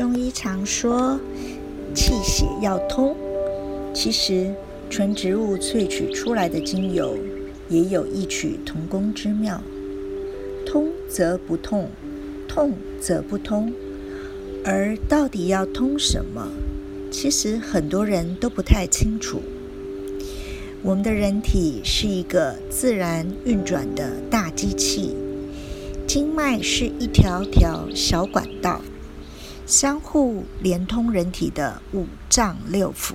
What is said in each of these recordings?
中医常说气血要通，其实纯植物萃取出来的精油也有异曲同工之妙。通则不痛，痛则不通。而到底要通什么？其实很多人都不太清楚。我们的人体是一个自然运转的大机器，经脉是一条条小管道。相互连通人体的五脏六腑、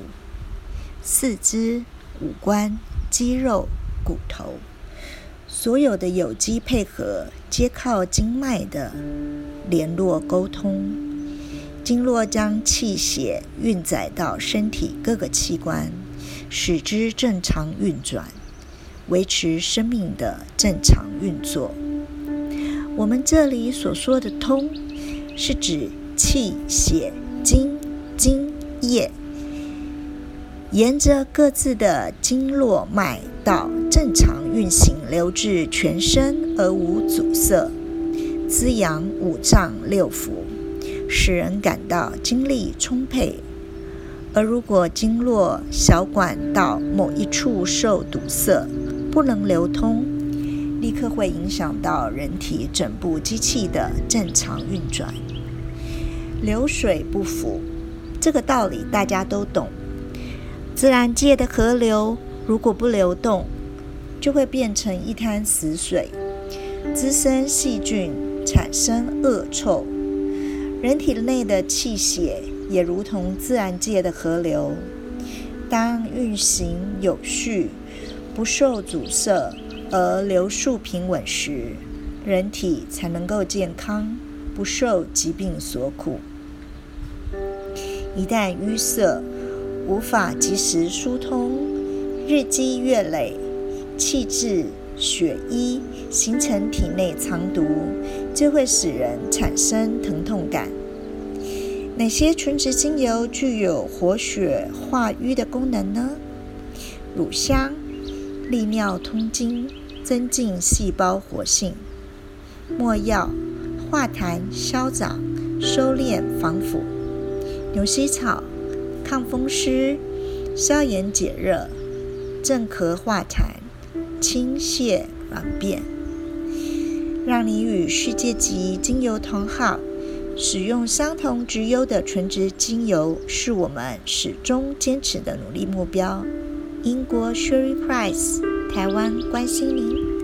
四肢、五官、肌肉、骨头，所有的有机配合，皆靠经脉的联络沟通。经络将气血运载到身体各个器官，使之正常运转，维持生命的正常运作。我们这里所说的“通”，是指。气血精津液，沿着各自的经络脉道正常运行，流至全身而无阻塞，滋养五脏六腑，使人感到精力充沛。而如果经络小管道某一处受堵塞，不能流通，立刻会影响到人体整部机器的正常运转。流水不腐，这个道理大家都懂。自然界的河流如果不流动，就会变成一滩死水，滋生细菌，产生恶臭。人体内的气血也如同自然界的河流，当运行有序，不受阻塞，而流速平稳时，人体才能够健康，不受疾病所苦。一旦淤塞，无法及时疏通，日积月累，气滞血瘀，形成体内藏毒，就会使人产生疼痛感。哪些纯植精油具有活血化瘀的功能呢？乳香利尿通经，增进细胞活性；没药化痰消长，收敛防腐。牛膝草，抗风湿、消炎解热、镇咳化痰、清泻软便，让你与世界级精油同好，使用相同质优的纯植精油，是我们始终坚持的努力目标。英国 Sherry Price，台湾关心您。